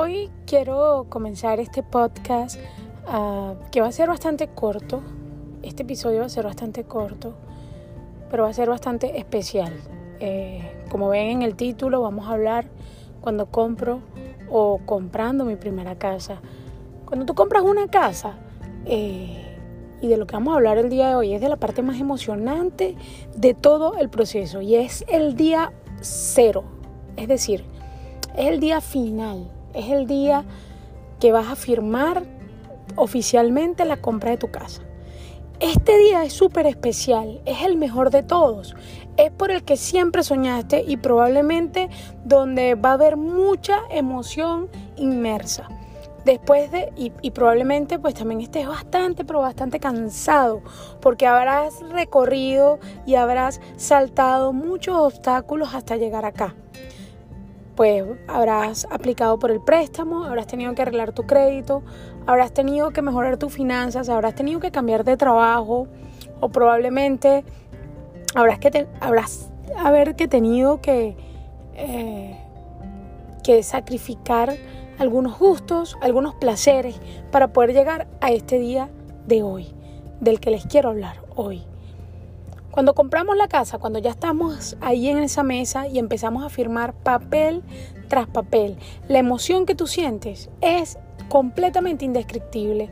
Hoy quiero comenzar este podcast ah, que va a ser bastante corto. Este episodio va a ser bastante corto, pero va a ser bastante especial. Eh, como ven en el título, vamos a hablar cuando compro o comprando mi primera casa. Cuando tú compras una casa, eh, y de lo que vamos a hablar el día de hoy es de la parte más emocionante de todo el proceso y es el día cero, es decir, es el día final es el día que vas a firmar oficialmente la compra de tu casa. Este día es súper especial, es el mejor de todos, es por el que siempre soñaste y probablemente donde va a haber mucha emoción inmersa. Después de, y, y, probablemente pues también estés bastante, pero bastante cansado, porque habrás recorrido y habrás saltado muchos obstáculos hasta llegar acá pues habrás aplicado por el préstamo, habrás tenido que arreglar tu crédito, habrás tenido que mejorar tus finanzas, habrás tenido que cambiar de trabajo o probablemente habrás, que habrás haber que tenido que, eh, que sacrificar algunos gustos, algunos placeres para poder llegar a este día de hoy, del que les quiero hablar hoy. Cuando compramos la casa, cuando ya estamos ahí en esa mesa y empezamos a firmar papel tras papel, la emoción que tú sientes es completamente indescriptible.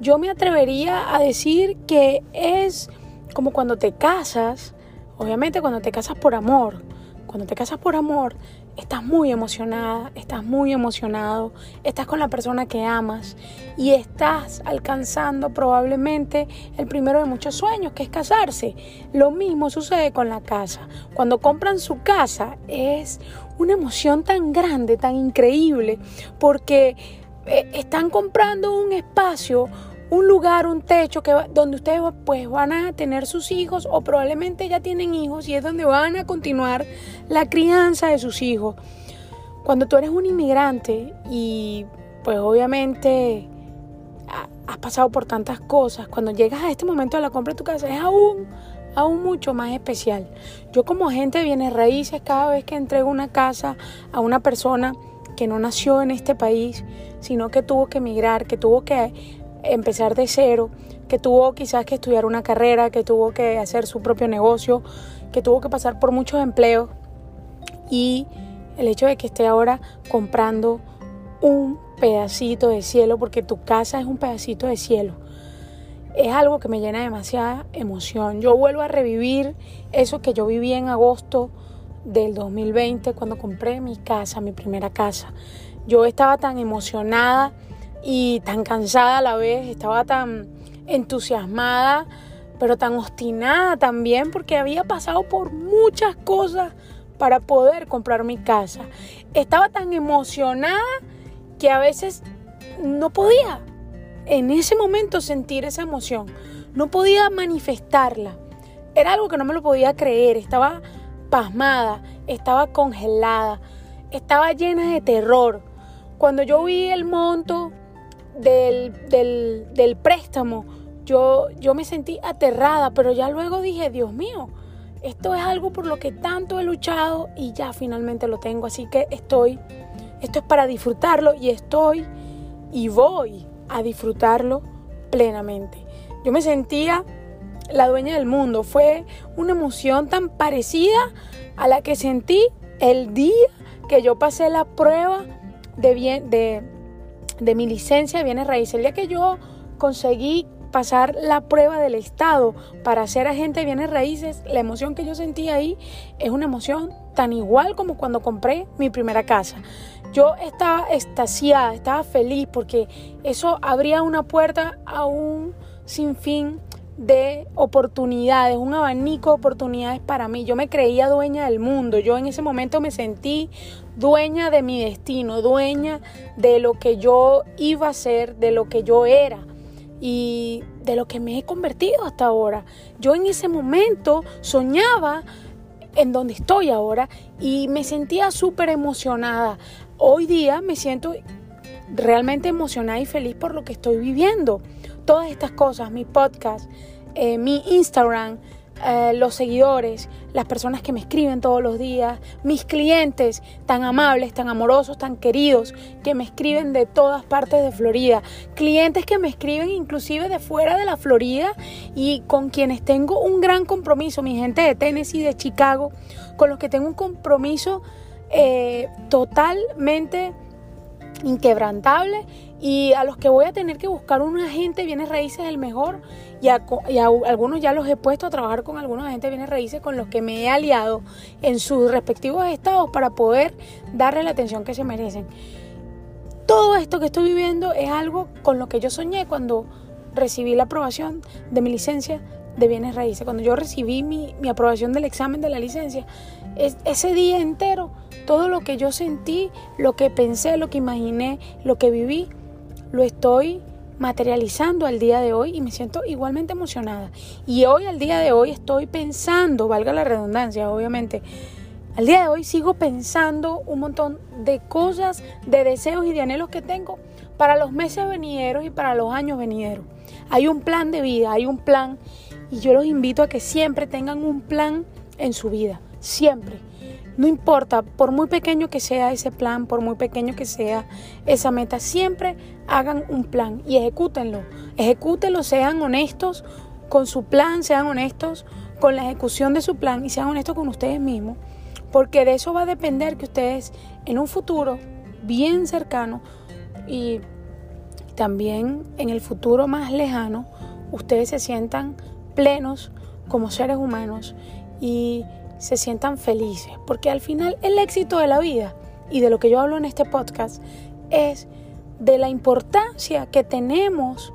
Yo me atrevería a decir que es como cuando te casas, obviamente cuando te casas por amor, cuando te casas por amor, estás muy emocionada, estás muy emocionado, estás con la persona que amas y estás alcanzando probablemente el primero de muchos sueños, que es casarse. Lo mismo sucede con la casa. Cuando compran su casa es una emoción tan grande, tan increíble, porque eh, están comprando un espacio un lugar, un techo que, donde ustedes pues van a tener sus hijos o probablemente ya tienen hijos y es donde van a continuar la crianza de sus hijos. Cuando tú eres un inmigrante y pues obviamente has pasado por tantas cosas, cuando llegas a este momento de la compra de tu casa es aún, aún mucho más especial. Yo como agente viene raíces cada vez que entrego una casa a una persona que no nació en este país, sino que tuvo que emigrar, que tuvo que empezar de cero, que tuvo quizás que estudiar una carrera, que tuvo que hacer su propio negocio, que tuvo que pasar por muchos empleos y el hecho de que esté ahora comprando un pedacito de cielo, porque tu casa es un pedacito de cielo, es algo que me llena demasiada emoción. Yo vuelvo a revivir eso que yo viví en agosto del 2020 cuando compré mi casa, mi primera casa. Yo estaba tan emocionada y tan cansada a la vez, estaba tan entusiasmada, pero tan obstinada también porque había pasado por muchas cosas para poder comprar mi casa. Estaba tan emocionada que a veces no podía en ese momento sentir esa emoción, no podía manifestarla. Era algo que no me lo podía creer, estaba pasmada, estaba congelada, estaba llena de terror. Cuando yo vi el monto del, del, préstamo, yo, yo me sentí aterrada, pero ya luego dije, Dios mío, esto es algo por lo que tanto he luchado y ya finalmente lo tengo, así que estoy, esto es para disfrutarlo y estoy y voy a disfrutarlo plenamente. Yo me sentía la dueña del mundo, fue una emoción tan parecida a la que sentí el día que yo pasé la prueba de, bien, de, de mi licencia de bienes raíces. El día que yo conseguí pasar la prueba del Estado para ser agente de bienes raíces, la emoción que yo sentí ahí es una emoción tan igual como cuando compré mi primera casa. Yo estaba extasiada, estaba feliz porque eso abría una puerta a un sinfín de oportunidades, un abanico de oportunidades para mí. Yo me creía dueña del mundo, yo en ese momento me sentí dueña de mi destino, dueña de lo que yo iba a ser, de lo que yo era y de lo que me he convertido hasta ahora. Yo en ese momento soñaba en donde estoy ahora y me sentía súper emocionada. Hoy día me siento realmente emocionada y feliz por lo que estoy viviendo. Todas estas cosas, mi podcast, eh, mi Instagram, eh, los seguidores, las personas que me escriben todos los días, mis clientes tan amables, tan amorosos, tan queridos, que me escriben de todas partes de Florida, clientes que me escriben inclusive de fuera de la Florida y con quienes tengo un gran compromiso, mi gente de Tennessee, de Chicago, con los que tengo un compromiso eh, totalmente inquebrantable y a los que voy a tener que buscar un agente bienes raíces el mejor y, a, algunos ya los he puesto a trabajar con algunos agentes bienes raíces con los que me he aliado en sus respectivos estados para poder darle la atención que se merecen. Todo esto que estoy viviendo es algo con lo que yo soñé cuando recibí la aprobación de mi licencia de bienes raíces. Cuando yo recibí mi, mi aprobación del examen de la licencia, es, ese día entero, todo lo que yo sentí, lo que pensé, lo que imaginé, lo que viví, lo estoy materializando al día de hoy y me siento igualmente emocionada. Y hoy, al día de hoy, estoy pensando, valga la redundancia, obviamente, al día de hoy sigo pensando un montón de cosas, de deseos y de anhelos que tengo para los meses venideros y para los años venideros. Hay un plan de vida, hay un plan y yo los invito a que siempre tengan un plan en su vida, siempre. No importa, por muy pequeño que sea ese plan, por muy pequeño que sea esa meta, siempre hagan un plan y ejecútenlo. Ejecútenlo, sean honestos con su plan, sean honestos con la ejecución de su plan y sean honestos con ustedes mismos, porque de eso va a depender que ustedes en un futuro bien cercano y también en el futuro más lejano, ustedes se sientan plenos como seres humanos y se sientan felices, porque al final el éxito de la vida y de lo que yo hablo en este podcast es de la importancia que tenemos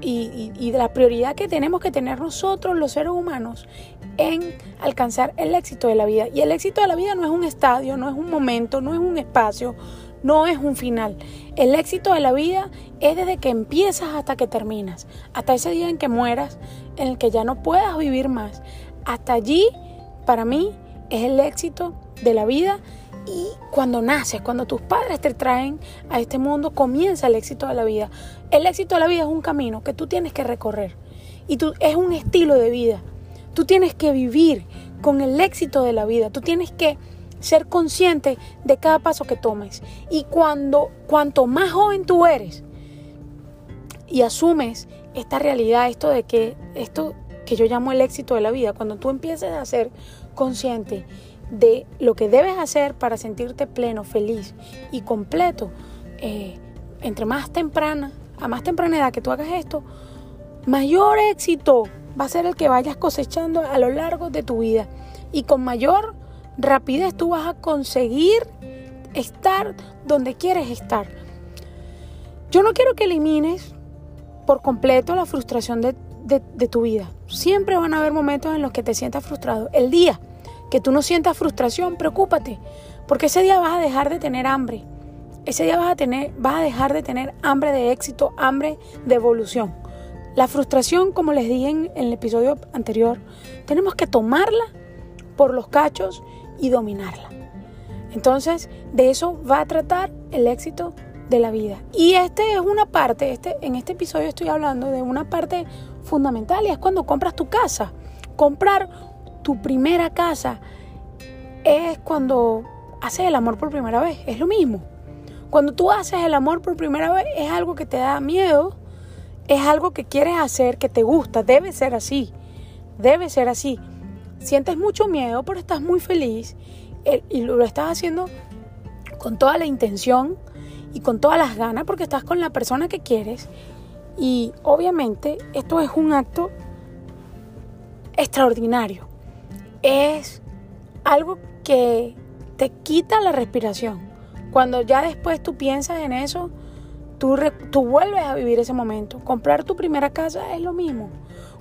y, de la prioridad que tenemos que tener nosotros los seres humanos en alcanzar el éxito de la vida. Y el éxito de la vida no es un estadio, no es un momento, no es un espacio, no es un final. El éxito de la vida es desde que empiezas hasta que terminas, hasta ese día en que mueras, en el que ya no puedas vivir más. Hasta allí para mí es el éxito de la vida y cuando naces, cuando tus padres te traen a este mundo, comienza el éxito de la vida. El éxito de la vida es un camino que tú tienes que recorrer y tú, es un estilo de vida. Tú tienes que vivir con el éxito de la vida. Tú tienes que ser consciente de cada paso que tomes. Y cuando cuanto más joven tú eres y asumes esta realidad, esto de que esto que yo llamo el éxito de la vida, cuando tú empieces a ser consciente de lo que debes hacer para sentirte pleno, feliz y completo, eh, entre más temprana, a más temprana edad que tú hagas esto, mayor éxito va a ser el que vayas cosechando a lo largo de tu vida. Y con mayor rapidez tú vas a conseguir estar donde quieres estar. Yo no quiero que elimines por completo la frustración de de, tu vida. Siempre van a haber momentos en los que te sientas frustrado. El día que tú no sientas frustración, preocúpate, porque ese día vas a dejar de tener hambre. Ese día vas a, tener, vas a dejar de tener hambre de éxito, hambre de evolución. La frustración, como les dije en, en el episodio anterior, tenemos que tomarla por los cachos y dominarla. Entonces, de eso va a tratar el éxito de la vida. Y este es una parte, este, en este episodio estoy hablando de una parte fundamental y es cuando compras tu casa. Comprar tu primera casa es cuando haces el amor por primera vez, es lo mismo. Cuando tú haces el amor por primera vez es algo que te da miedo, es algo que quieres hacer, que te gusta, debe ser así, debe ser así. Sientes mucho miedo, pero estás muy feliz eh, y lo estás haciendo con toda la intención y con todas las ganas porque estás con la persona que quieres y obviamente esto es un acto extraordinario. Es algo que te quita la respiración. Cuando ya después tú piensas en eso, tú, tú vuelves a vivir ese momento. Comprar tu primera casa es lo mismo.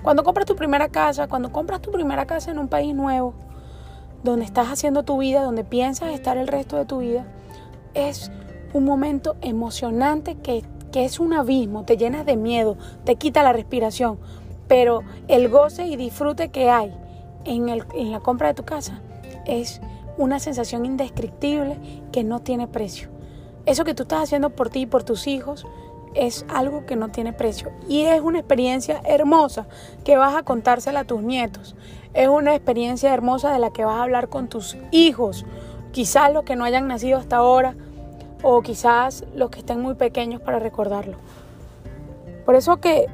Cuando compras tu primera casa, cuando compras tu primera casa en un país nuevo, donde estás haciendo tu vida, donde piensas estar el resto de tu vida, es un momento emocionante que que es un abismo, te llenas de miedo, te quita la respiración, pero el goce y disfrute que hay en, el, en la compra de tu casa es una sensación indescriptible que no tiene precio. Eso que tú estás haciendo por ti y por tus hijos es algo que no tiene precio y es una experiencia hermosa que vas a contársela a tus nietos. Es una experiencia hermosa de la que vas a hablar con tus hijos, quizás los que no hayan nacido hasta ahora o quizás los que estén muy pequeños para recordarlo. Por eso que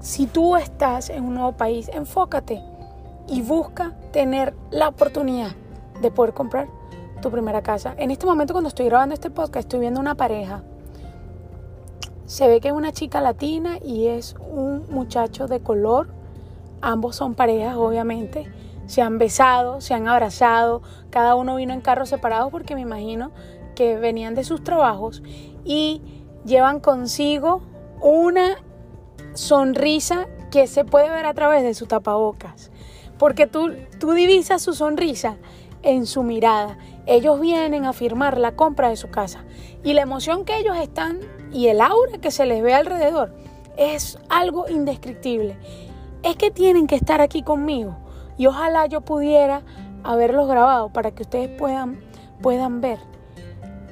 si tú estás en un nuevo país, enfócate y busca tener la oportunidad de poder comprar tu primera casa. En este momento cuando estoy grabando este podcast estoy viendo una pareja. Se ve que es una chica latina y es un muchacho de color. Ambos son parejas, obviamente. Se han besado, se han abrazado. Cada uno vino en carros separados porque me imagino que venían de sus trabajos y llevan consigo una sonrisa que se puede ver a través de su tapabocas. Porque tú, tú divisas su sonrisa en su mirada. Ellos vienen a firmar la compra de su casa. Y la emoción que ellos están y el aura que se les ve alrededor es algo indescriptible. Es que tienen que estar aquí conmigo. Y ojalá yo pudiera haberlos grabado para que ustedes puedan, puedan ver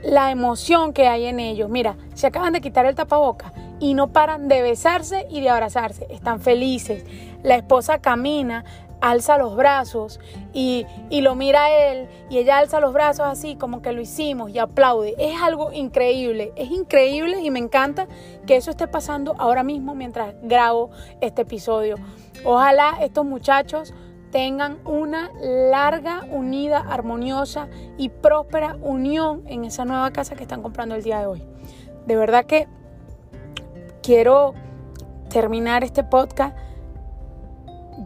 la emoción que hay en ellos. Mira, se acaban de quitar el tapaboca y no paran de besarse y de abrazarse. Están felices. La esposa camina, alza los brazos y, y, lo mira a él y ella alza los brazos así como que lo hicimos y aplaude. Es algo increíble, es increíble y me encanta que eso esté pasando ahora mismo mientras grabo este episodio. Ojalá estos muchachos tengan una larga, unida, armoniosa y próspera unión en esa nueva casa que están comprando el día de hoy. De verdad que quiero terminar este podcast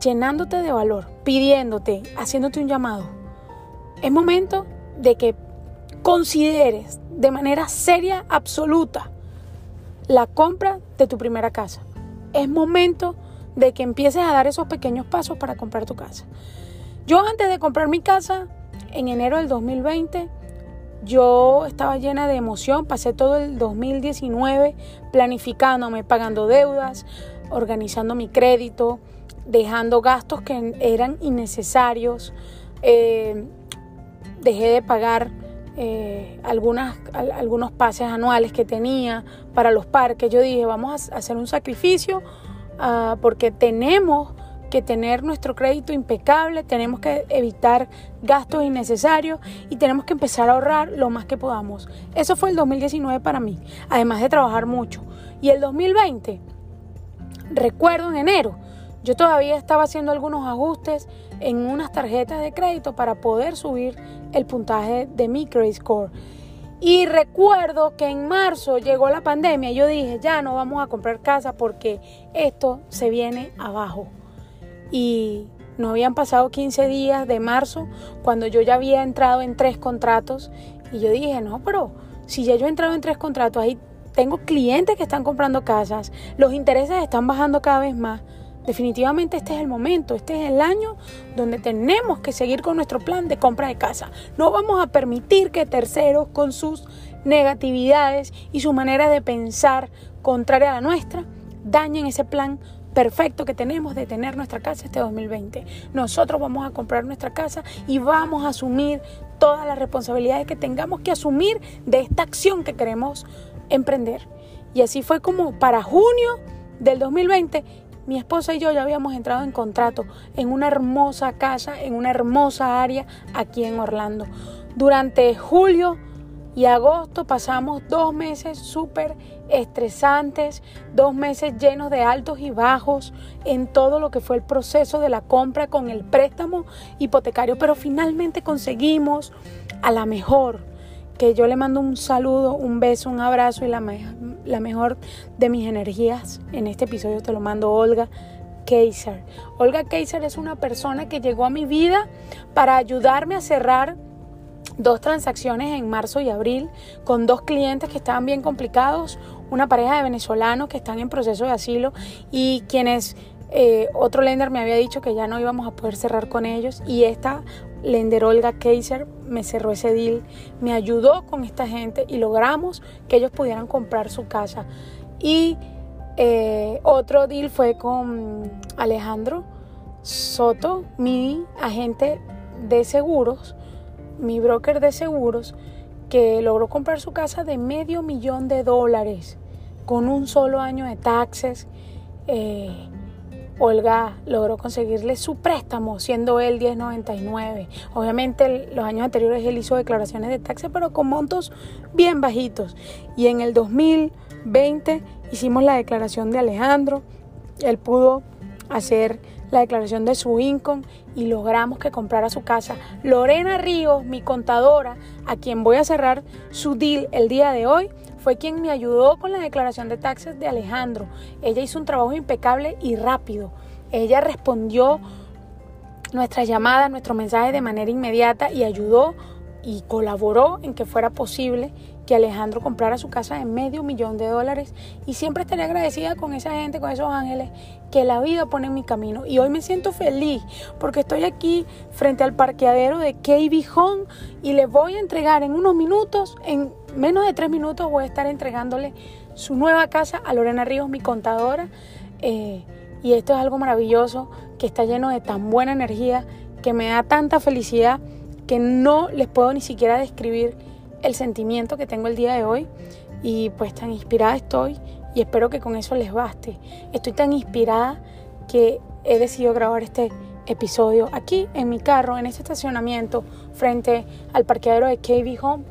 llenándote de valor, pidiéndote, haciéndote un llamado. Es momento de que consideres de manera seria, absoluta, la compra de tu primera casa. Es momento de que empieces a dar esos pequeños pasos para comprar tu casa. Yo antes de comprar mi casa, en enero del 2020, yo estaba llena de emoción, pasé todo el 2019 planificándome, pagando deudas, organizando mi crédito, dejando gastos que eran innecesarios, eh, dejé de pagar eh, algunas, algunos pases anuales que tenía para los parques. Yo dije, vamos a hacer un sacrificio Ah, porque tenemos que tener nuestro crédito impecable, tenemos que evitar gastos innecesarios y tenemos que empezar a ahorrar lo más que podamos. Eso fue el 2019 para mí, además de trabajar mucho. Y el 2020, recuerdo en enero, yo todavía estaba haciendo algunos ajustes en unas tarjetas de crédito para poder subir el puntaje de mi credit score. Y recuerdo que en marzo llegó la pandemia y yo dije, ya no vamos a comprar casa porque esto se viene abajo. Y no habían pasado 15 días de marzo cuando yo ya había entrado en tres contratos y yo dije, no, pero si ya yo he entrado en tres contratos, ahí tengo clientes que están comprando casas, los intereses están bajando cada vez más. Definitivamente este es el momento, este es el año donde tenemos que seguir con nuestro plan de compra de casa. No vamos a permitir que terceros con sus negatividades y su manera de pensar contraria a la nuestra dañen ese plan perfecto que tenemos de tener nuestra casa este 2020. Nosotros vamos a comprar nuestra casa y vamos a asumir todas las responsabilidades que tengamos que asumir de esta acción que queremos emprender. Y así fue como para junio del 2020 mi esposa y yo ya habíamos entrado en contrato en una hermosa casa, en una hermosa área aquí en Orlando. Durante julio y agosto pasamos dos meses súper estresantes, dos meses llenos de altos y bajos en todo lo que fue el proceso de la compra con el préstamo hipotecario, pero finalmente conseguimos a la mejor, que yo le mando un saludo, un beso, un abrazo y la, la mejor de mis energías. En este episodio te lo mando Olga Kaiser. Olga Kaiser es una persona que llegó a mi vida para ayudarme a cerrar dos transacciones en marzo y abril con dos clientes que estaban bien complicados, una pareja de venezolanos que están en proceso de asilo y quienes eh, otro lender me había dicho que ya no íbamos a poder cerrar con ellos y esta lender Olga Kaiser me cerró ese deal, me ayudó con esta gente y logramos que ellos pudieran comprar su casa. Y eh, otro deal fue con Alejandro Soto, mi agente de seguros, mi broker de seguros, que logró comprar su casa de medio millón de dólares con un solo año de taxes. Eh, Olga logró conseguirle su préstamo, siendo él 10.99. Obviamente los años anteriores él hizo declaraciones de taxes, pero con montos bien bajitos. Y en el 2020 hicimos la declaración de Alejandro. Él pudo hacer la declaración de su income y logramos que comprara su casa. Lorena Ríos, mi contadora, a quien voy a cerrar su deal el día de hoy, fue quien me ayudó con la declaración de taxes de Alejandro. Ella hizo un trabajo impecable y rápido. Ella respondió nuestras llamadas, nuestros mensajes de manera inmediata y ayudó y colaboró en que fuera posible que Alejandro comprara su casa en medio millón de dólares y siempre estaré agradecida con esa gente, con esos ángeles que la vida pone en mi camino. Y hoy me siento feliz porque estoy aquí frente al parqueadero de KB Home y le voy a entregar en unos minutos, en menos de tres minutos voy a estar entregándole su nueva casa a Lorena Ríos, mi contadora. Eh, y esto es algo maravilloso que está lleno de tan buena energía, que me da tanta felicidad que no les puedo ni siquiera describir el sentimiento que tengo el día de hoy y pues tan inspirada estoy y espero que con eso les baste. Estoy tan inspirada que he decidido grabar este episodio aquí en mi carro, en este estacionamiento, frente al parqueadero de KB Home,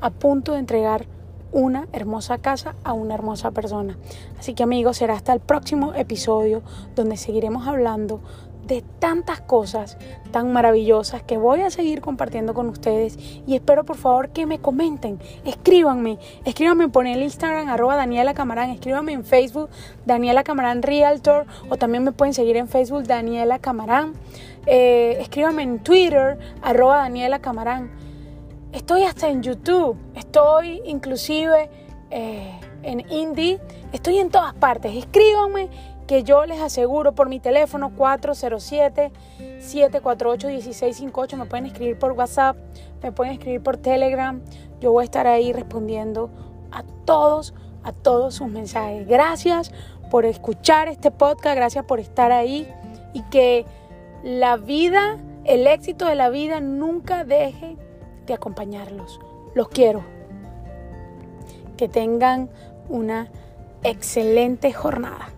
a punto de entregar una hermosa casa a una hermosa persona. Así que amigos, será hasta el próximo episodio donde seguiremos hablando de tantas cosas tan maravillosas que voy a seguir compartiendo con ustedes. Y espero por favor que me comenten, escríbanme, escríbanme por el Instagram arroba Daniela Camarán, escríbanme en Facebook Daniela Camarán Realtor o también me pueden seguir en Facebook Daniela Camarán, eh, escríbanme en Twitter arroba Daniela Camarán, estoy hasta en YouTube, estoy inclusive eh, en Indie, estoy en todas partes, escríbanme que yo les aseguro por mi teléfono 407-748-1658. Me pueden escribir por WhatsApp, me pueden escribir por Telegram. Yo voy a estar ahí respondiendo a todos, a todos sus mensajes. Gracias por escuchar este podcast, gracias por estar ahí y que la vida, el éxito de la vida nunca deje acompañarlos. Los quiero. Que tengan una excelente jornada.